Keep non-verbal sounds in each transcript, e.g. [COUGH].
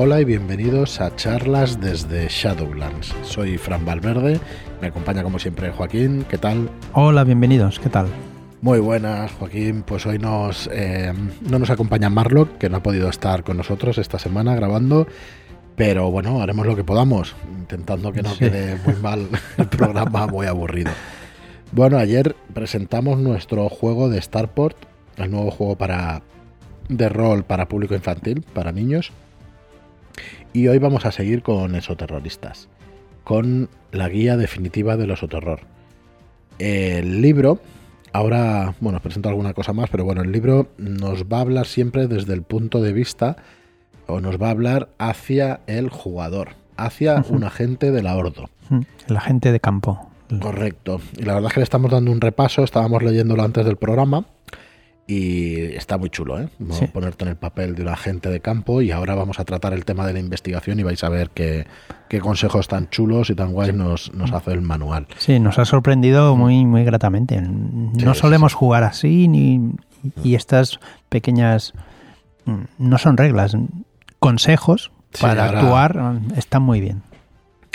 Hola y bienvenidos a charlas desde Shadowlands. Soy Fran Valverde, me acompaña como siempre Joaquín, ¿qué tal? Hola, bienvenidos, ¿qué tal? Muy buenas, Joaquín. Pues hoy nos, eh, no nos acompaña Marlock, que no ha podido estar con nosotros esta semana grabando, pero bueno, haremos lo que podamos, intentando que no quede muy mal el programa, muy aburrido. Bueno, ayer presentamos nuestro juego de Starport, el nuevo juego para de rol para público infantil, para niños. Y hoy vamos a seguir con Exoterroristas, con la guía definitiva del Exoterror. El libro, ahora, bueno, os presento alguna cosa más, pero bueno, el libro nos va a hablar siempre desde el punto de vista, o nos va a hablar hacia el jugador, hacia un agente de la Ordo. El agente de campo. Correcto. Y la verdad es que le estamos dando un repaso, estábamos leyéndolo antes del programa y está muy chulo, ¿eh? Ponerte en el papel de un agente de campo y ahora vamos a tratar el tema de la investigación y vais a ver qué, consejos tan chulos y tan guays nos, nos, hace el manual. Sí, nos ha sorprendido muy, muy gratamente. No solemos jugar así ni, y estas pequeñas... Mm, no son reglas, consejos para actuar están muy bien.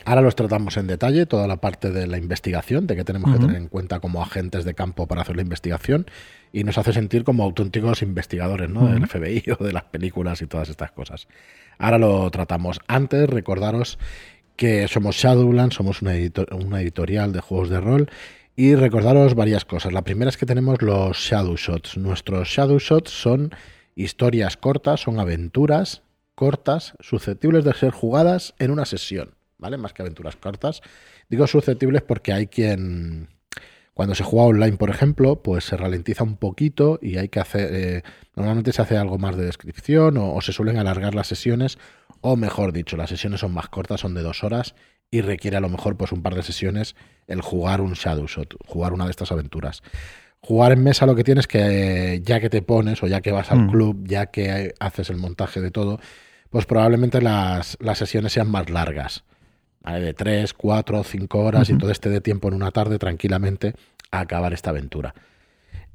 Ahora los tratamos en detalle, toda la parte de la investigación, de que tenemos que tener en cuenta como agentes de campo para hacer la investigación y nos hace sentir como auténticos investigadores ¿no? del FBI [LAUGHS] o de las películas y todas estas cosas. Ahora lo tratamos. Antes, recordaros que somos Shadowlands, somos una, una editorial de juegos de rol y recordaros varias cosas. La primera es que tenemos los Shadow Shots. Nuestros Shadow Shots son historias cortas, son aventuras cortas, susceptibles de ser jugadas en una sesión. ¿Vale? Más que aventuras cortas. Digo susceptibles porque hay quien, cuando se juega online, por ejemplo, pues se ralentiza un poquito y hay que hacer, eh, normalmente se hace algo más de descripción o, se suelen alargar las sesiones, o mejor dicho, las sesiones son más cortas, son de dos horas y requiere a lo mejor pues un par de sesiones el jugar un Shadow Shot, jugar una de estas aventuras. Jugar en mesa lo que tienes que, ya que te pones o ya que vas al mm. club, ya que haces el montaje de todo, pues probablemente las, las sesiones sean más largas de 3, 4, 5 horas y todo este de tiempo en una tarde tranquilamente a acabar esta aventura.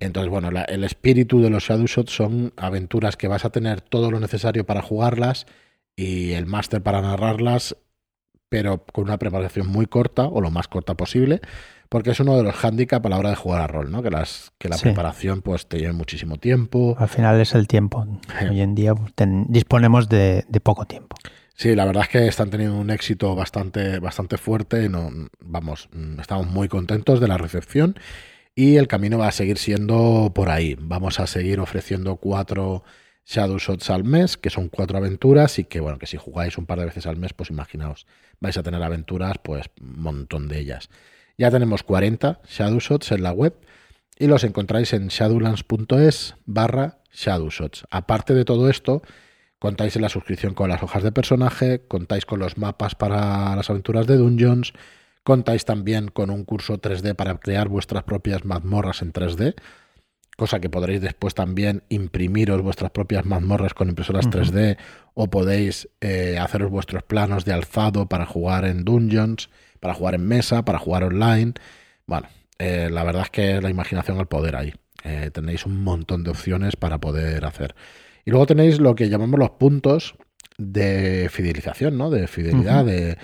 Entonces, bueno, el espíritu de los Shadow Shots son aventuras que vas a tener todo lo necesario para jugarlas y el máster para narrarlas, pero con una preparación muy corta o lo más corta posible, porque es uno de los hándicaps a la hora de jugar a rol, ¿no? Que, las, que la preparación pues te lleve muchísimo tiempo. Al final es el tiempo. [LAUGHS] Hoy en día pues, disponemos de poco tiempo. Sí, la verdad es que están teniendo un éxito bastante, bastante fuerte. No, vamos, mm, estamos muy contentos de la recepción y el camino va a seguir siendo por ahí. Vamos a seguir ofreciendo cuatro Shadow Shots al mes, que son cuatro aventuras y que, bueno, que si jugáis un par de veces al mes, pues imaginaos, vais a tener aventuras, pues un montón de ellas. Ya tenemos 40 Shadow Shots en la web y los encontráis en shadowlands.es barra Shadow Shots. Aparte de todo esto, Contáis en la suscripción con las hojas de personaje, contáis con los mapas para las aventuras de Dungeons, contáis también con un curso 3D para crear vuestras propias mazmorras en 3D, cosa que podréis después también imprimiros vuestras propias mazmorras con impresoras 3D o podéis eh, haceros vuestros planos de alzado para jugar en Dungeons, para jugar en mesa, para jugar online. Bueno, eh, la verdad es que la imaginación al poder ahí. Eh, tenéis un montón de opciones para poder hacer. Y luego tenéis lo que llamamos los puntos de fidelización, ¿no? De fidelidad, de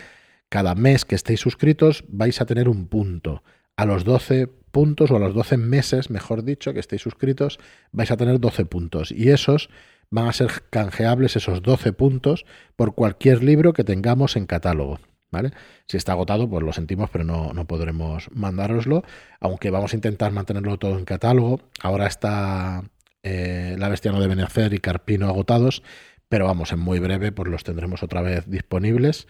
cada mes que estéis suscritos vais a tener un punto. A los 12 puntos o a los 12 meses, mejor dicho, que estéis suscritos, vais a tener 12 puntos. Y esos van a ser canjeables, esos 12 puntos, por cualquier libro que tengamos en catálogo. ¿Vale? Si está agotado, pues lo sentimos, pero no, no podremos mandároslo. Aunque vamos a intentar mantenerlo todo en catálogo. Ahora está eh, La Bestia no deben hacer y Carpino agotados, pero vamos, en muy breve pues los tendremos otra vez disponibles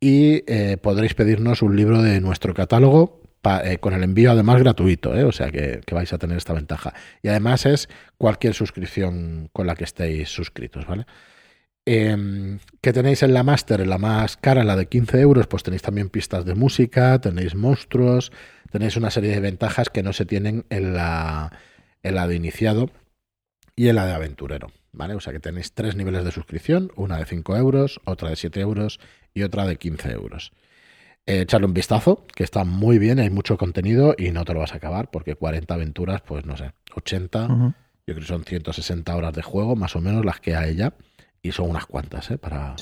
y eh, podréis pedirnos un libro de nuestro catálogo eh, con el envío además gratuito, o sea que, vais a tener esta ventaja. Y además es cualquier suscripción con la que estéis suscritos, ¿vale? Em, que tenéis en la Master, en la más cara, la de 15 euros, pues tenéis también pistas de música, tenéis monstruos, tenéis una serie de ventajas que no se tienen en la, en la de iniciado y en la de aventurero. ¿Vale? O sea que tenéis tres niveles de suscripción, una de 5 euros, otra de 7 euros y otra de 15 euros. Eh, echarle un vistazo, que está muy bien, hay mucho contenido y no te lo vas a acabar porque 40 aventuras, pues no sé, 80, yo creo que son 160 horas de juego, más o menos las que hay ya, y son unas cuantas, ¿eh? Para,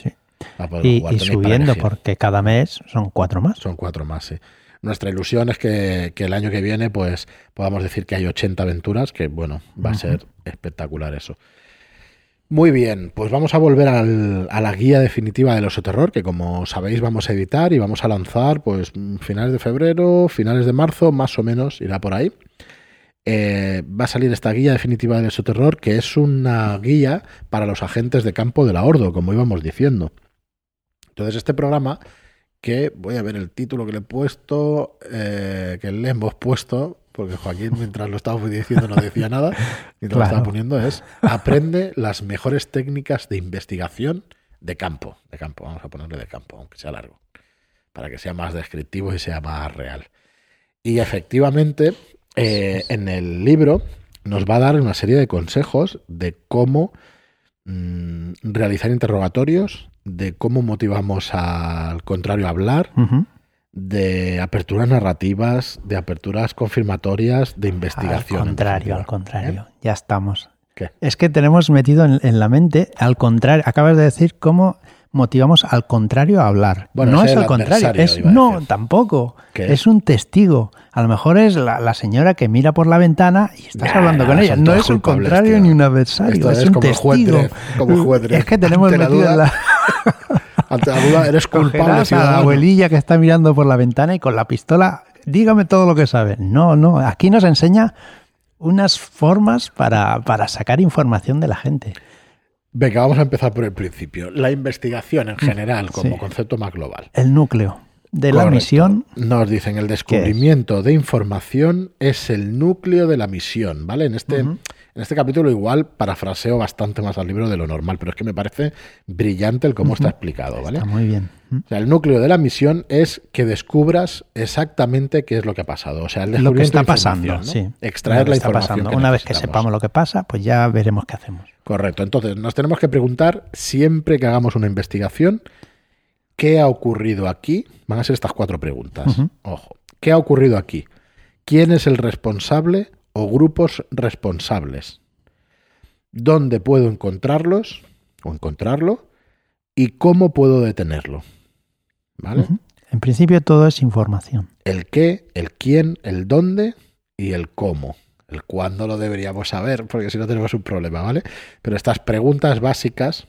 y, subiendo, porque cada mes son cuatro más. Son cuatro más, sí. Nuestra ilusión es que, el año que viene, pues, podamos decir que hay 80 aventuras, que bueno, va a ser espectacular eso. Muy bien, pues vamos a volver al, a la guía definitiva del oso terror, que como sabéis vamos a editar y vamos a lanzar pues finales de febrero, finales de marzo, más o menos irá por ahí. Eh, va a salir esta guía definitiva del oso terror, que es una guía para los agentes de campo de la Ordo, como íbamos diciendo. Entonces este programa, que voy a ver el título que le he puesto, eh, que le hemos puesto, porque Joaquín mientras lo estaba diciendo no decía nada, mientras lo estaba poniendo es, aprende las mejores técnicas de investigación de campo, de campo, vamos a ponerle de campo, aunque sea largo, para que sea más descriptivo y sea más real. Y efectivamente, eh, en el libro nos va a dar una serie de consejos de cómo mm, realizar interrogatorios, de cómo motivamos al contrario a hablar, de aperturas narrativas, de aperturas confirmatorias, de investigación. Al contrario, al contrario. ¿Eh? Ya estamos. Es que tenemos metido en, la mente, al contrario, acabas de decir cómo motivamos al contrario a hablar. Bueno, no es al contrario, es no, tampoco. Es? un testigo. A lo mejor es la, señora que mira por la ventana y estás hablando con ella. No es un contrario ni un adversario, es, un testigo. es que tenemos metido en la Ante la duda, eres culpable. a la abuelilla que está mirando por la ventana y con la pistola, dígame todo lo que sabe. No, no, aquí nos enseña unas formas para, sacar información de la gente. Venga, vamos a empezar por el principio. La investigación en mm, general, como concepto más global. El núcleo de la misión. Nos dicen el descubrimiento de información es el núcleo de la misión, ¿vale? En este, en este capítulo igual parafraseo bastante más al libro de lo normal, pero es que me parece brillante el cómo está explicado, ¿vale? Está muy bien. O sea, el núcleo de la misión es que descubras exactamente qué es lo que ha pasado. O sea, el lo que está pasando, sí. Extraer la información. Una vez que sepamos lo que pasa, pues ya veremos qué hacemos. Correcto. Entonces, nos tenemos que preguntar siempre que hagamos una investigación ¿qué ha ocurrido aquí? Van a ser estas cuatro preguntas. Ojo. ¿Qué ha ocurrido aquí? ¿Quién es el responsable o grupos responsables? ¿Dónde puedo encontrarlos o encontrarlo? ¿Y cómo puedo detenerlo? ¿Vale? En principio todo es información. El qué, el quién, el dónde y el cómo. El cuándo lo deberíamos saber, porque si no tenemos un problema, ¿vale? Pero estas preguntas básicas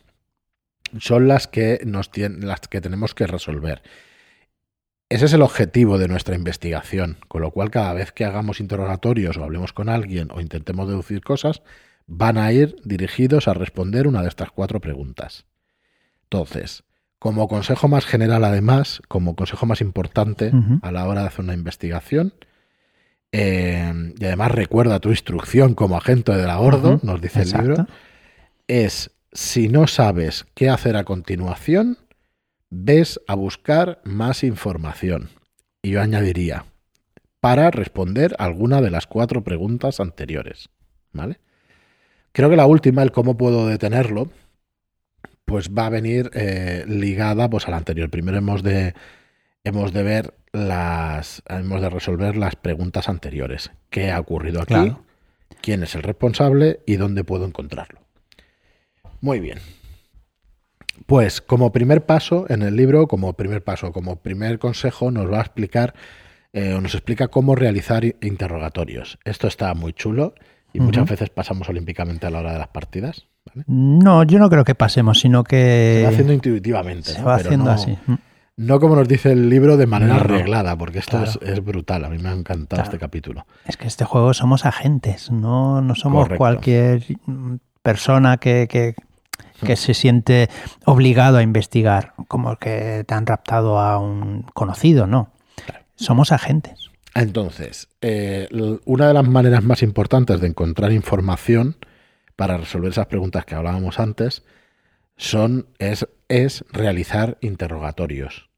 son las que, nos las que tenemos que resolver. Ese es el objetivo de nuestra investigación, con lo cual cada vez que hagamos interrogatorios o hablemos con alguien o intentemos deducir cosas, van a ir dirigidos a responder una de estas cuatro preguntas. Entonces, como consejo más general además, como consejo más importante a la hora de hacer una investigación, eh, y además recuerda tu instrucción como agente de la Gordo, nos dice el libro, es si no sabes qué hacer a continuación, ves a buscar más información. Y yo añadiría, para responder alguna de las cuatro preguntas anteriores. ¿Vale? Creo que la última, el cómo puedo detenerlo, pues va a venir eh, ligada pues, a la anterior. Primero hemos de, hemos de ver las. hemos de resolver las preguntas anteriores. ¿Qué ha ocurrido aquí? ¿Quién es el responsable? y dónde puedo encontrarlo? Muy bien. Pues como primer paso en el libro, como primer paso, como primer consejo, nos va a explicar, eh, nos explica cómo realizar interrogatorios. Esto está muy chulo y muchas veces pasamos olímpicamente a la hora de las partidas. No, yo no creo que pasemos, sino que... Se va haciendo intuitivamente. Se va haciendo así. No como nos dice el libro de manera arreglada, porque esto es, brutal. A mí me ha encantado este capítulo. Es que este juego somos agentes, no, no somos cualquier persona que, que se siente obligado a investigar, como que te han raptado a un conocido, no. Somos agentes. Entonces, eh, una de las maneras más importantes de encontrar información para resolver esas preguntas que hablábamos antes son, es, es realizar interrogatorios.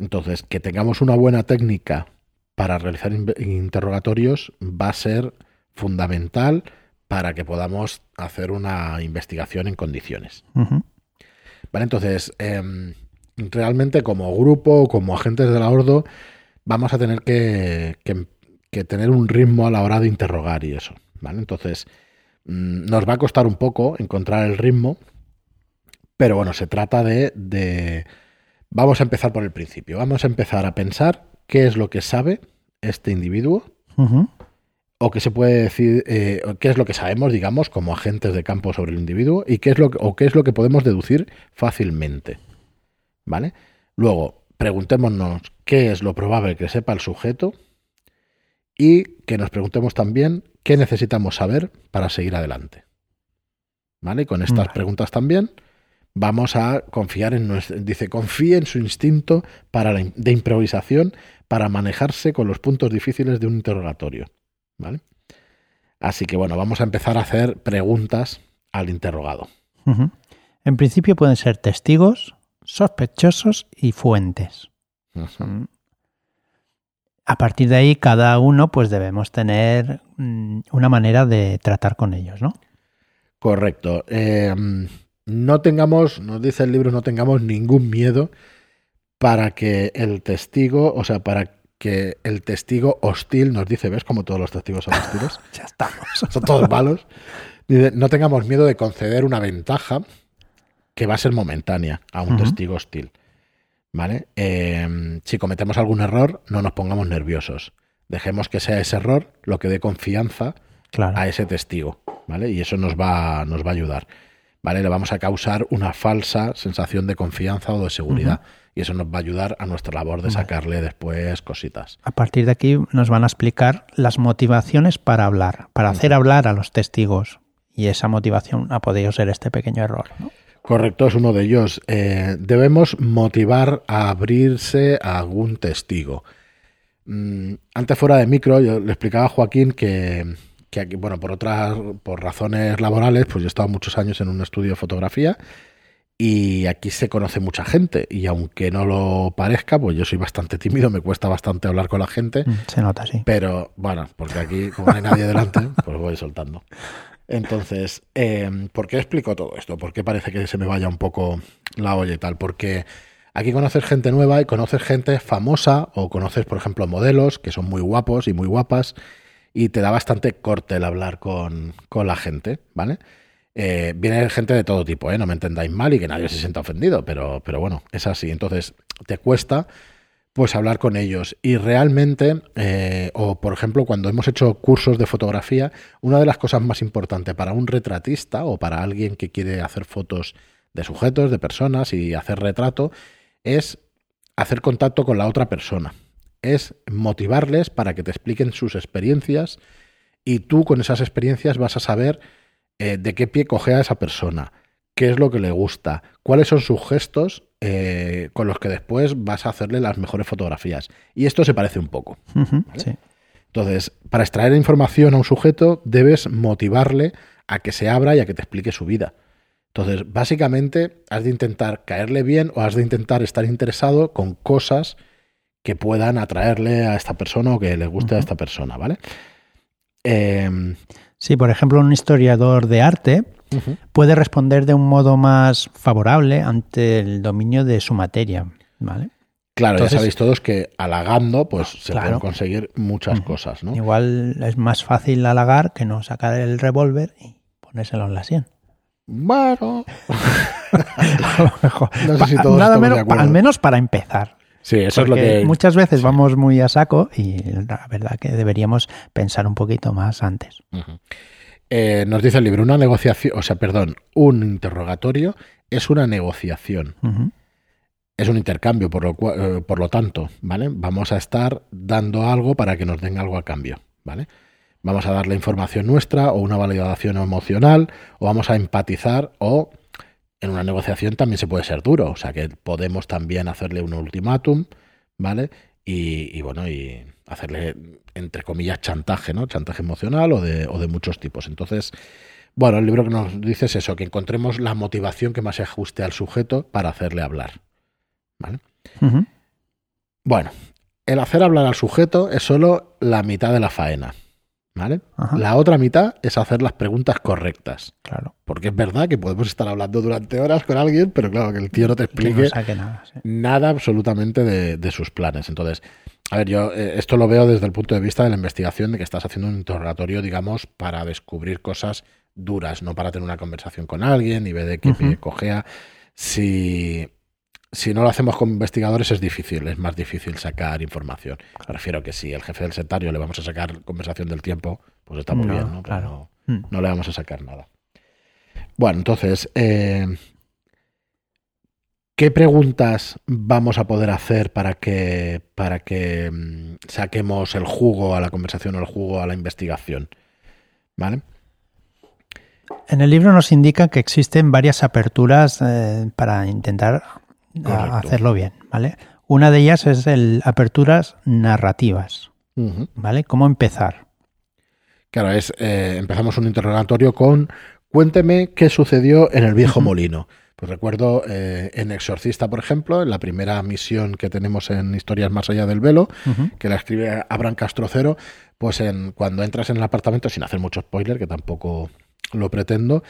Entonces, que tengamos una buena técnica para realizar interrogatorios va a ser fundamental para que podamos hacer una investigación en condiciones. Vale, entonces, em, realmente como grupo, como agentes de la Ordo, vamos a tener que, tener un ritmo a la hora de interrogar y eso. ¿vale? Entonces, mm, nos va a costar un poco encontrar el ritmo, Pero bueno, se trata de, Vamos a empezar por el principio. Vamos a empezar a pensar qué es lo que sabe este individuo. O qué se puede decir, eh, qué es lo que sabemos, digamos, como agentes de campo sobre el individuo, y qué es lo que, o qué es lo que podemos deducir fácilmente. ¿Vale? Luego, preguntémonos qué es lo probable que sepa el sujeto y que nos preguntemos también qué necesitamos saber para seguir adelante. ¿Vale? Y con estas preguntas también vamos a confiar en nuestro, dice, confíe en su instinto para de improvisación para manejarse con los puntos difíciles de un interrogatorio. ¿Vale? Así que bueno, vamos a empezar a hacer preguntas al interrogado. En principio pueden ser testigos, sospechosos y fuentes. A partir de ahí, cada uno, pues debemos tener mm, una manera de tratar con ellos, ¿no? Correcto. Eh, no tengamos, nos dice el libro, no tengamos ningún miedo para que el testigo, o sea, para que el testigo hostil nos dice, ¿ves como todos los testigos son hostiles? [LAUGHS] ya estamos. [LAUGHS] Son todos malos. no tengamos miedo de conceder una ventaja que va a ser momentánea a un testigo hostil. ¿Vale? Em, si cometemos algún error, no nos pongamos nerviosos. Dejemos que sea ese error lo que dé confianza a ese testigo. ¿Vale? Y eso nos va, nos va a ayudar. ¿Vale? Le vamos a causar una falsa sensación de confianza o de seguridad. Y eso nos va a ayudar a nuestra labor de sacarle después cositas. A partir de aquí nos van a explicar las motivaciones para hablar, para hacer hablar a los testigos. Y esa motivación ha podido ser este pequeño error. Correcto, es uno de ellos. Eh, debemos motivar a abrirse a algún testigo. Mm, antes fuera de micro, yo le explicaba a Joaquín que que aquí, bueno, por otras, por razones laborales, pues yo he estado muchos años en un estudio de fotografía y aquí se conoce mucha gente y aunque no lo parezca, pues yo soy bastante tímido, me cuesta bastante hablar con la gente. Mm, se nota, sí. Pero bueno, porque aquí como no hay nadie delante, pues voy soltando. Entonces, eh, ¿por qué explico todo esto? ¿Por qué parece que se me vaya un poco la olla y tal? Porque aquí conoces gente nueva y conoces gente famosa o conoces, por ejemplo, modelos que son muy guapos y muy guapas y te da bastante corte el hablar con, la gente, ¿vale? Eh, viene gente de todo tipo, ¿eh? no me entendáis mal y que nadie se sienta ofendido, pero, pero bueno, es así. Entonces, te cuesta pues hablar con ellos. Y realmente, eh, o por ejemplo, cuando hemos hecho cursos de fotografía, una de las cosas más importantes para un retratista o para alguien que quiere hacer fotos de sujetos, de personas y hacer retrato, es hacer contacto con la otra persona es motivarles para que te expliquen sus experiencias y tú con esas experiencias vas a saber eh, de qué pie coge a esa persona, qué es lo que le gusta, cuáles son sus gestos eh, con los que después vas a hacerle las mejores fotografías. Y esto se parece un poco. Entonces, para extraer información a un sujeto debes motivarle a que se abra y a que te explique su vida. Entonces, básicamente, has de intentar caerle bien o has de intentar estar interesado con cosas que puedan atraerle a esta persona o que le guste a esta persona, ¿vale? Em, sí, por ejemplo, un historiador de arte puede responder de un modo más favorable ante el dominio de su materia, ¿vale? Claro, ya sabéis todos que halagando, pues se pueden conseguir muchas cosas, ¿no? Igual es más fácil halagar que no sacar el revólver y ponérselo en la sien. Bueno, [LAUGHS] no sé si todos Nada menos, al menos para empezar. Sí, eso es lo que. Muchas veces vamos muy a saco y la verdad que deberíamos pensar un poquito más antes. Eh, nos dice el libro, una negociación, o sea, perdón, un interrogatorio es una negociación. Es un intercambio, por lo, eh, por lo tanto, ¿vale? Vamos a estar dando algo para que nos den algo a cambio, ¿vale? Vamos a darle información nuestra o una validación emocional o vamos a empatizar o en una negociación también se puede ser duro, o sea que podemos también hacerle un ultimátum, ¿vale? Y, bueno, y hacerle, entre comillas, chantaje, ¿no? Chantaje emocional o de, o de muchos tipos. Entonces, bueno, el libro que nos dice es eso, que encontremos la motivación que más se ajuste al sujeto para hacerle hablar. ¿Vale? Bueno, el hacer hablar al sujeto es solo la mitad de la faena. ¿Vale? La otra mitad es hacer las preguntas correctas. Claro. Porque es verdad que podemos estar hablando durante horas con alguien, pero claro, que el tío no te explique nada, absolutamente de, sus planes. Entonces, a ver, yo eh, esto lo veo desde el punto de vista de la investigación, de que estás haciendo un interrogatorio, digamos, para descubrir cosas duras, no para tener una conversación con alguien y ver de qué pie cojea. si, si no lo hacemos con investigadores es difícil, es más difícil sacar información. Me refiero que si el jefe del sectario le vamos a sacar conversación del tiempo, pues está muy bien, ¿no? Claro. No, no, le vamos a sacar nada. Bueno, entonces, eh, ¿qué preguntas vamos a poder hacer para que, para que mm, saquemos el jugo a la conversación o el jugo a la investigación? ¿Vale? En el libro nos indica que existen varias aperturas eh, para intentar a, hacerlo bien, ¿vale? Una de ellas es el aperturas narrativas, ¿vale? ¿Cómo empezar? Claro, es eh, empezamos un interrogatorio con cuénteme qué sucedió en el viejo molino. Pues recuerdo eh, en Exorcista, por ejemplo, en la primera misión que tenemos en Historias Más Allá del Velo, que la escribe Abraham Castrocero, pues en, cuando entras en el apartamento, sin hacer mucho spoiler, que tampoco lo pretendo,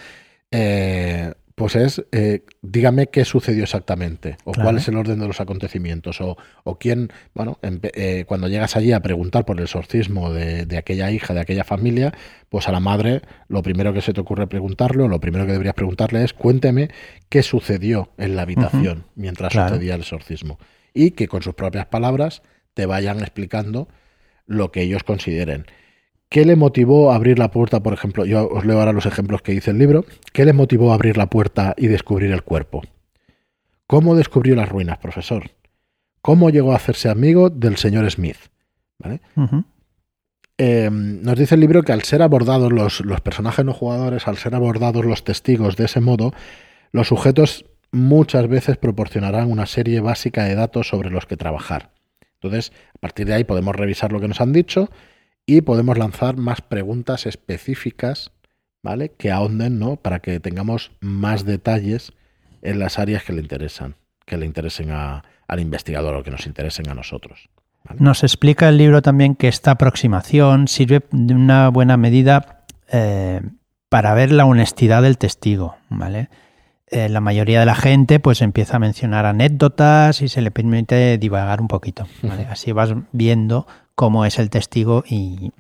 eh, pues es, eh, dígame qué sucedió exactamente, o cuál es el orden de los acontecimientos, o, o quién, bueno, eh, cuando llegas allí a preguntar por el exorcismo de, de, aquella hija, de aquella familia, pues a la madre lo primero que se te ocurre preguntarle, o lo primero que deberías preguntarle es, cuénteme qué sucedió en la habitación mientras sucedía el exorcismo, y que con sus propias palabras te vayan explicando lo que ellos consideren. ¿Qué le motivó a abrir la puerta, por ejemplo? Yo os leo ahora los ejemplos que dice el libro. ¿Qué le motivó a abrir la puerta y descubrir el cuerpo? ¿Cómo descubrió las ruinas, profesor? ¿Cómo llegó a hacerse amigo del señor Smith? Eh, nos dice el libro que al ser abordados los, los personajes no jugadores, al ser abordados los testigos de ese modo, los sujetos muchas veces proporcionarán una serie básica de datos sobre los que trabajar. Entonces, a partir de ahí podemos revisar lo que nos han dicho y podemos lanzar más preguntas específicas, ¿vale? Que ahonden, ¿no? Para que tengamos más detalles en las áreas que le interesan, que le interesen al investigador o que nos interesen a nosotros. Nos explica el libro también que esta aproximación sirve de una buena medida eh, para ver la honestidad del testigo, ¿vale? Eh, la mayoría de la gente pues empieza a mencionar anécdotas y se le permite divagar un poquito. [LAUGHS] Así vas viendo cómo es el testigo y,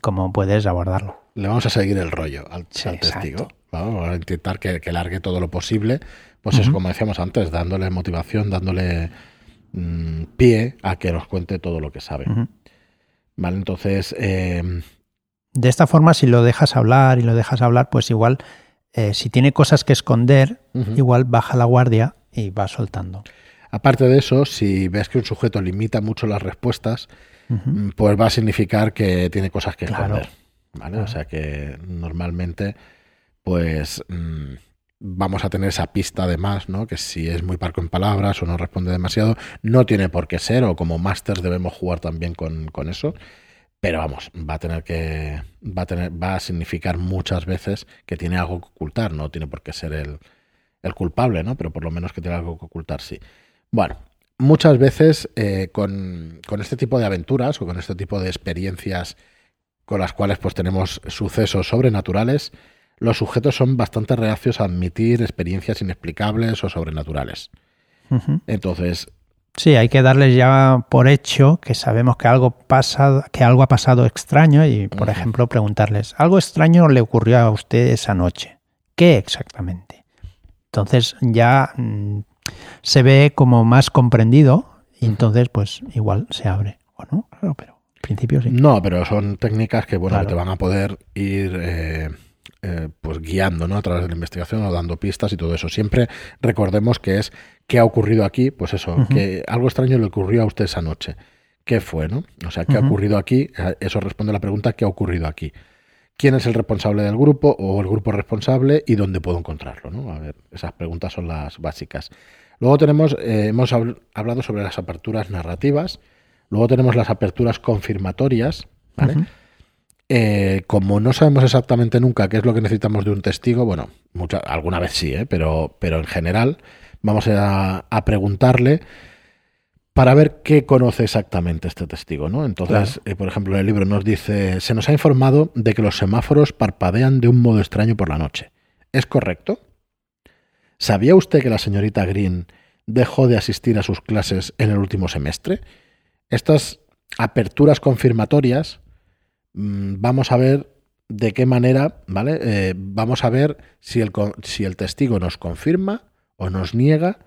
cómo puedes abordarlo. Le vamos a seguir el rollo al, testigo. Vamos a intentar que, largue todo lo posible. Pues es como decíamos antes, dándole motivación, dándole mm, pie a que nos cuente todo lo que sabe. Vale, entonces. Eh, de esta forma, si lo dejas hablar y lo dejas hablar, pues igual, eh, si tiene cosas que esconder, igual baja la guardia y va soltando. Aparte de eso, si ves que un sujeto limita mucho las respuestas, Mm, pues va a significar que tiene cosas que esconder. ¿vale? O sea que normalmente, pues mm, vamos a tener esa pista de más, ¿no? Que si es muy parco en palabras o no responde demasiado, no tiene por qué ser, o como masters debemos jugar también con, eso. Pero vamos, va a tener que. Va a tener, va a significar muchas veces que tiene algo que ocultar, no tiene por qué ser el, el culpable, ¿no? Pero por lo menos que tiene algo que ocultar, sí. Bueno, muchas veces eh, con, este tipo de aventuras o con este tipo de experiencias con las cuales pues tenemos sucesos sobrenaturales, los sujetos son bastante reacios a admitir experiencias inexplicables o sobrenaturales. Entonces... Sí, hay que darles ya por hecho que sabemos que algo, pasa, que algo ha pasado extraño y, por ejemplo, preguntarles, algo extraño le ocurrió a usted esa noche. ¿Qué exactamente? Entonces ya mm, se ve como más comprendido y entonces pues igual se abre. ¿O no? Claro, pero en principio sí. No, pero son técnicas que bueno, te van a poder ir eh, eh, pues guiando ¿no? a través de la investigación o dando pistas y todo eso. Siempre recordemos que es qué ha ocurrido aquí, pues eso, que algo extraño le ocurrió a usted esa noche. ¿Qué fue, no? O sea, ¿qué ha ocurrido aquí? Eh, eso responde a la pregunta ¿qué ha ocurrido aquí? Quién es el responsable del grupo o el grupo responsable y dónde puedo encontrarlo. ¿no? A ver, esas preguntas son las básicas. Luego tenemos, eh, hemos hablado sobre las aperturas narrativas, luego tenemos las aperturas confirmatorias, ¿vale? Eh, como no sabemos exactamente nunca qué es lo que necesitamos de un testigo, bueno, mucha, alguna vez sí, ¿eh? pero, pero en general vamos a, a preguntarle para ver qué conoce exactamente este testigo, ¿no? Entonces, eh, por ejemplo, en el libro nos dice, se nos ha informado de que los semáforos parpadean de un modo extraño por la noche. ¿Es correcto? ¿Sabía usted que la señorita Green dejó de asistir a sus clases en el último semestre? Estas aperturas confirmatorias, mm, vamos a ver de qué manera, ¿vale? Eh, vamos a ver si el, si el testigo nos confirma o nos niega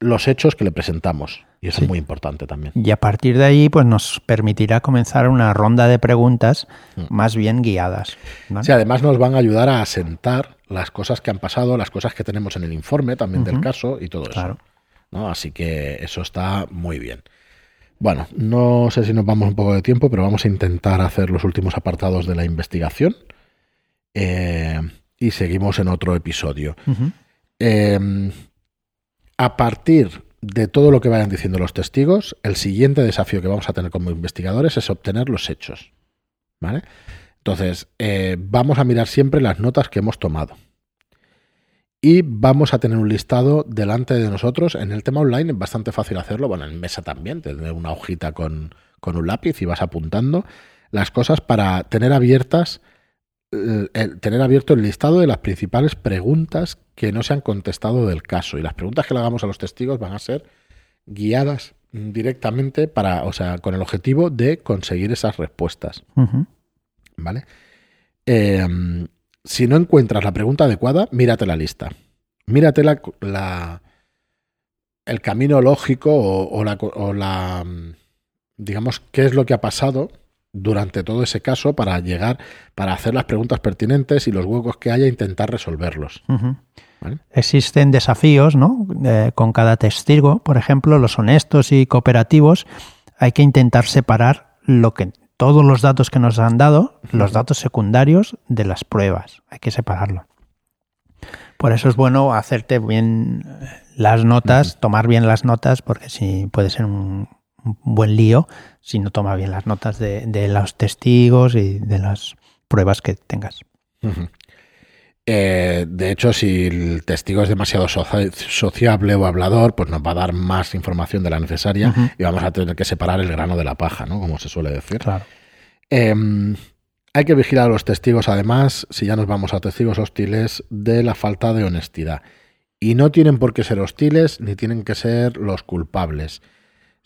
los hechos que le presentamos. Y eso es muy importante también. Y a partir de ahí, pues nos permitirá comenzar una ronda de preguntas mm. más bien guiadas. Sí, además nos van a ayudar a asentar las cosas que han pasado, las cosas que tenemos en el informe también del caso y todo eso. ¿no? Así que eso está muy bien. Bueno, no sé si nos vamos un poco de tiempo, pero vamos a intentar hacer los últimos apartados de la investigación. Eh, y seguimos en otro episodio. Em, a partir de todo lo que vayan diciendo los testigos, el siguiente desafío que vamos a tener como investigadores es obtener los hechos. ¿Vale? Entonces, eh, vamos a mirar siempre las notas que hemos tomado. Y vamos a tener un listado delante de nosotros. En el tema online es bastante fácil hacerlo. Bueno, en mesa también, tener una hojita con, con un lápiz y vas apuntando las cosas para tener abiertas tener abierto el listado de las principales preguntas que no se han contestado del caso. Y las preguntas que le hagamos a los testigos van a ser guiadas directamente para, o sea, con el objetivo de conseguir esas respuestas. ¿Vale? Em, si no encuentras la pregunta adecuada, mírate la lista. Mírate la, el camino lógico o, la, o la, digamos, qué es lo que ha pasado durante todo ese caso para llegar, para hacer las preguntas pertinentes y los huecos que haya intentar resolverlos. Existen desafíos, ¿no? con cada testigo, por ejemplo, los honestos y cooperativos, hay que intentar separar lo que todos los datos que nos han dado, los datos secundarios de las pruebas. Hay que separarlo. Por eso es bueno hacerte bien las notas, tomar bien las notas, porque si puede ser un buen lío si no toma bien las notas de, los testigos y de las pruebas que tengas. Eh, de hecho, si el testigo es demasiado sociable o hablador, pues nos va a dar más información de la necesaria y vamos a tener que separar el grano de la paja, ¿no? Como se suele decir. Em, hay que vigilar a los testigos, además, si ya nos vamos a testigos hostiles, de la falta de honestidad. Y no tienen por qué ser hostiles ni tienen que ser los culpables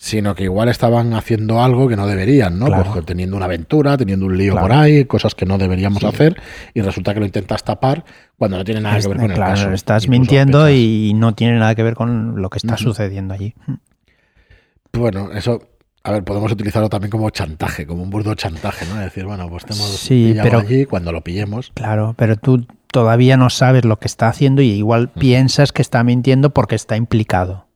sino que igual estaban haciendo algo que no deberían, ¿no? Pues teniendo una aventura, teniendo un lío por ahí, cosas que no deberíamos hacer, y resulta que lo intentas tapar cuando no tiene nada que ver con el caso. Estás mintiendo y no tiene nada que ver con lo que está sucediendo allí. Bueno, eso, a ver, podemos utilizarlo también como chantaje, como un burdo chantaje, ¿no? Es decir, bueno, pues te hemos sí, pero, allí cuando lo pillemos. Claro, pero tú todavía no sabes lo que está haciendo y igual piensas que está mintiendo porque está implicado.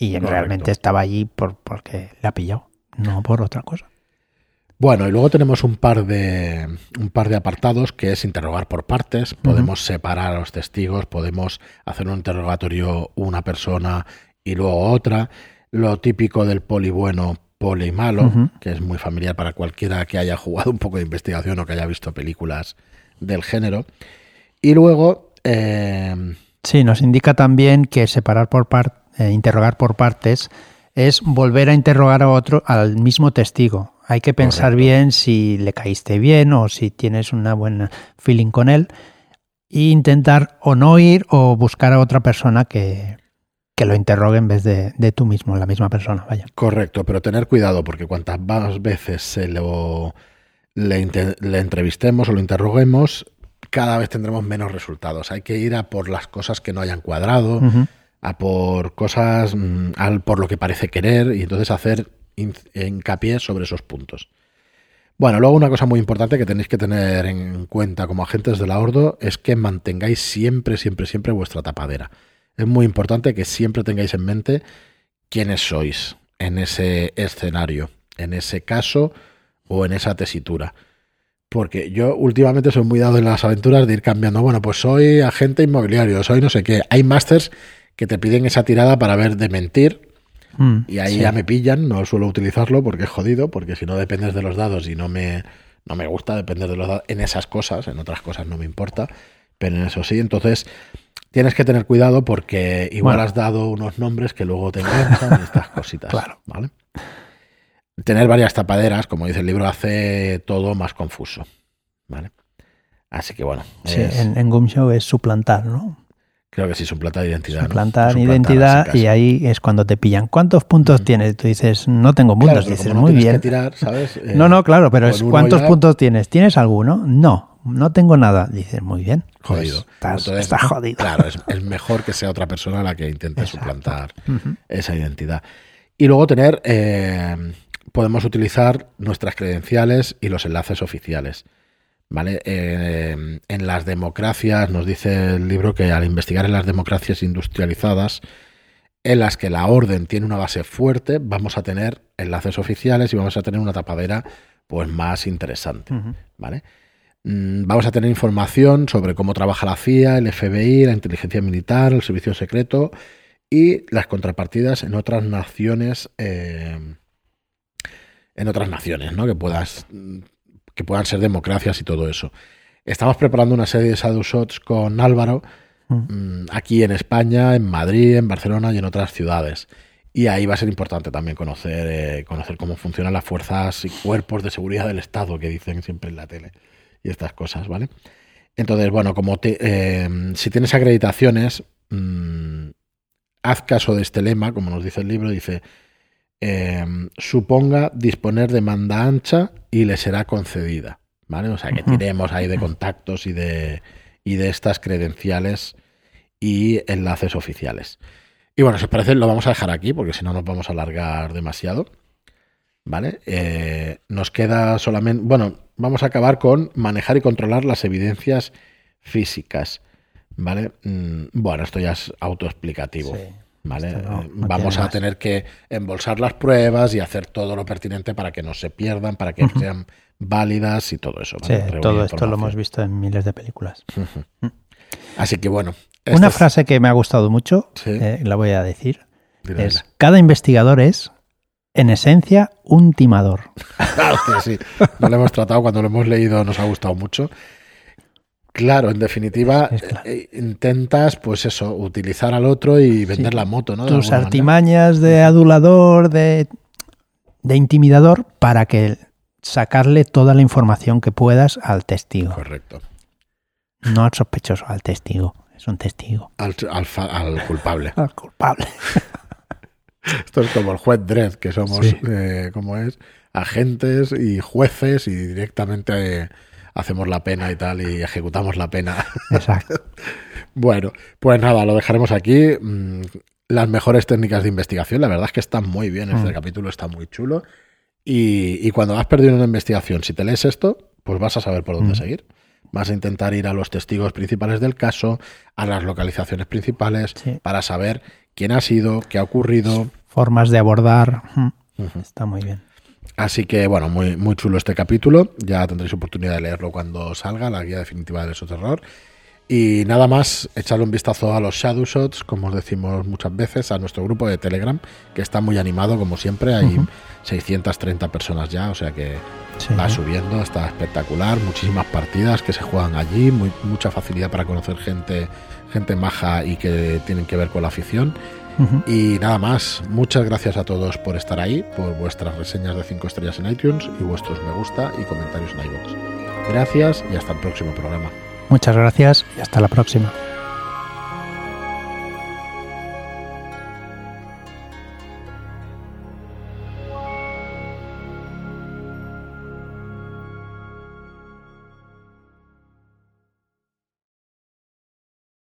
Y realmente estaba allí por, porque le ha pillado, no por otra cosa. Bueno, y luego tenemos un par de un par de apartados que es interrogar por partes. Podemos separar a los testigos, podemos hacer un interrogatorio una persona y luego otra. Lo típico del poli bueno, poli malo, que es muy familiar para cualquiera que haya jugado un poco de investigación o que haya visto películas del género. Y luego. Eh, sí, nos indica también que separar por partes eh, interrogar por partes, es volver a interrogar a otro, al mismo testigo. Hay que pensar bien si le caíste bien o si tienes una buena feeling con él e intentar o no ir o buscar a otra persona que, que lo interrogue en vez de, de, tú mismo, la misma persona. Vaya. Correcto, pero tener cuidado porque cuantas más veces se lo, le, entrevistemos o lo interroguemos, cada vez tendremos menos resultados. Hay que ir a por las cosas que no hayan cuadrado a por cosas, mm, al, por lo que parece querer y entonces hacer hincapié sobre esos puntos. Bueno, luego una cosa muy importante que tenéis que tener en cuenta como agentes de la Ordo es que mantengáis siempre, siempre, siempre vuestra tapadera. Es muy importante que siempre tengáis en mente quiénes sois en ese escenario, en ese caso o en esa tesitura. Porque yo últimamente soy muy dado en las aventuras de ir cambiando. Bueno, pues soy agente inmobiliario, soy no sé qué. Hay másters que te piden esa tirada para ver de mentir. Mm, y ahí ya me pillan, no suelo utilizarlo porque es jodido, porque si no dependes de los dados y no me, no me gusta depender de los dados en esas cosas, en otras cosas no me importa, pero en eso sí. Entonces tienes que tener cuidado porque igual has dado unos nombres que luego te [LAUGHS] enganchan estas cositas. Claro. ¿vale? Tener varias tapaderas, como dice el libro, hace todo más confuso. ¿vale? Así que bueno. Sí, en, en Gumshow es suplantar, ¿no? Creo que sí, es un planta de identidad. Suplantar identidad y ahí es cuando te pillan. ¿Cuántos puntos tienes? Tú dices, no tengo puntos. dices, muy bien. Que tirar, ¿sabes? [LAUGHS] no, no, claro, pero es ¿cuántos puntos tienes? ¿Tienes alguno? No. no tengo nada. Dices, muy bien. Pues jodido. estás, jodido. Claro, [LAUGHS] es, mejor que sea otra persona la que intente suplantar esa identidad. Y luego tener, eh, podemos utilizar nuestras credenciales y los enlaces oficiales. ¿Vale? Eh, en las democracias, nos dice el libro que al investigar en las democracias industrializadas, en las que la orden tiene una base fuerte, vamos a tener enlaces oficiales y vamos a tener una tapadera pues más interesante, ¿vale? Mm, vamos a tener información sobre cómo trabaja la CIA, el FBI, la inteligencia militar, el servicio secreto y las contrapartidas en otras naciones, eh, en otras naciones, ¿no? Que puedas, que puedan ser democracias y todo eso. Estamos preparando una serie de Shadow Shots con Álvaro mm, aquí en España, en Madrid, en Barcelona y en otras ciudades. Y ahí va a ser importante también conocer, eh, conocer cómo funcionan las fuerzas y cuerpos de seguridad del Estado que dicen siempre en la tele y estas cosas, ¿vale? Entonces, bueno, como te, eh, si tienes acreditaciones, mm, haz caso de este lema, como nos dice el libro, dice, eh, suponga disponer de manda ancha y le será concedida, ¿vale? O sea, que tiremos ahí de contactos y de, y de estas credenciales y enlaces oficiales. Y bueno, si os parece, lo vamos a dejar aquí porque si no nos vamos a alargar demasiado. ¿Vale? Eh, nos queda solamente. Bueno, vamos a acabar con manejar y controlar las evidencias físicas. ¿Vale? Mm, bueno, esto ya es autoexplicativo. ¿Vale? Eh, vamos a tener que embolsar las pruebas y hacer todo lo pertinente para que no se pierdan, para que sean válidas y todo eso. Sí, todo esto lo hemos visto en miles de películas. Mm. Así que bueno, una frase que me ha gustado mucho, eh, la voy a decir, es, cada investigador es, en esencia, un timador. [LAUGHS] sí, no lo hemos tratado, cuando lo hemos leído nos ha gustado mucho. Claro, en definitiva, eh, eh, intentas, pues eso, utilizar al otro y vender la moto, ¿no? Tus artimañas de adulador, de, de intimidador, para que sacarle toda la información que puedas al testigo. Correcto. No al sospechoso, al testigo es un testigo. Al, culpable. al culpable. [LAUGHS] [LAUGHS] Esto es como el juez Dredd, que somos, eh, como es, agentes y jueces y directamente eh, hacemos la pena y tal y ejecutamos la pena. [LAUGHS] Exacto. bueno, pues nada, lo dejaremos aquí. Mm, las mejores técnicas de investigación, la verdad es que están muy bien, este mm. capítulo está muy chulo. Y, y, cuando has perdido una investigación, si te lees esto, pues vas a saber por dónde mm. seguir. Vas a intentar ir a los testigos principales del caso, a las localizaciones principales, para saber quién ha sido, qué ha ocurrido. Formas de abordar. Está muy bien. Así que, bueno, muy, muy chulo este capítulo. Ya tendréis oportunidad de leerlo cuando salga, la guía definitiva del terror. Y nada más, echarle un vistazo a los Shadow Shots, como os decimos muchas veces, a nuestro grupo de Telegram, que está muy animado, como siempre. Hay 630 personas ya, o sea que va subiendo, está espectacular. Muchísimas partidas que se juegan allí, muy, mucha facilidad para conocer gente, gente maja y que tienen que ver con la afición. Y nada más, muchas gracias a todos por estar ahí, por vuestras reseñas de 5 estrellas en iTunes y vuestros me gusta y comentarios en iVoox. Gracias y hasta el próximo programa. Muchas gracias y hasta la próxima.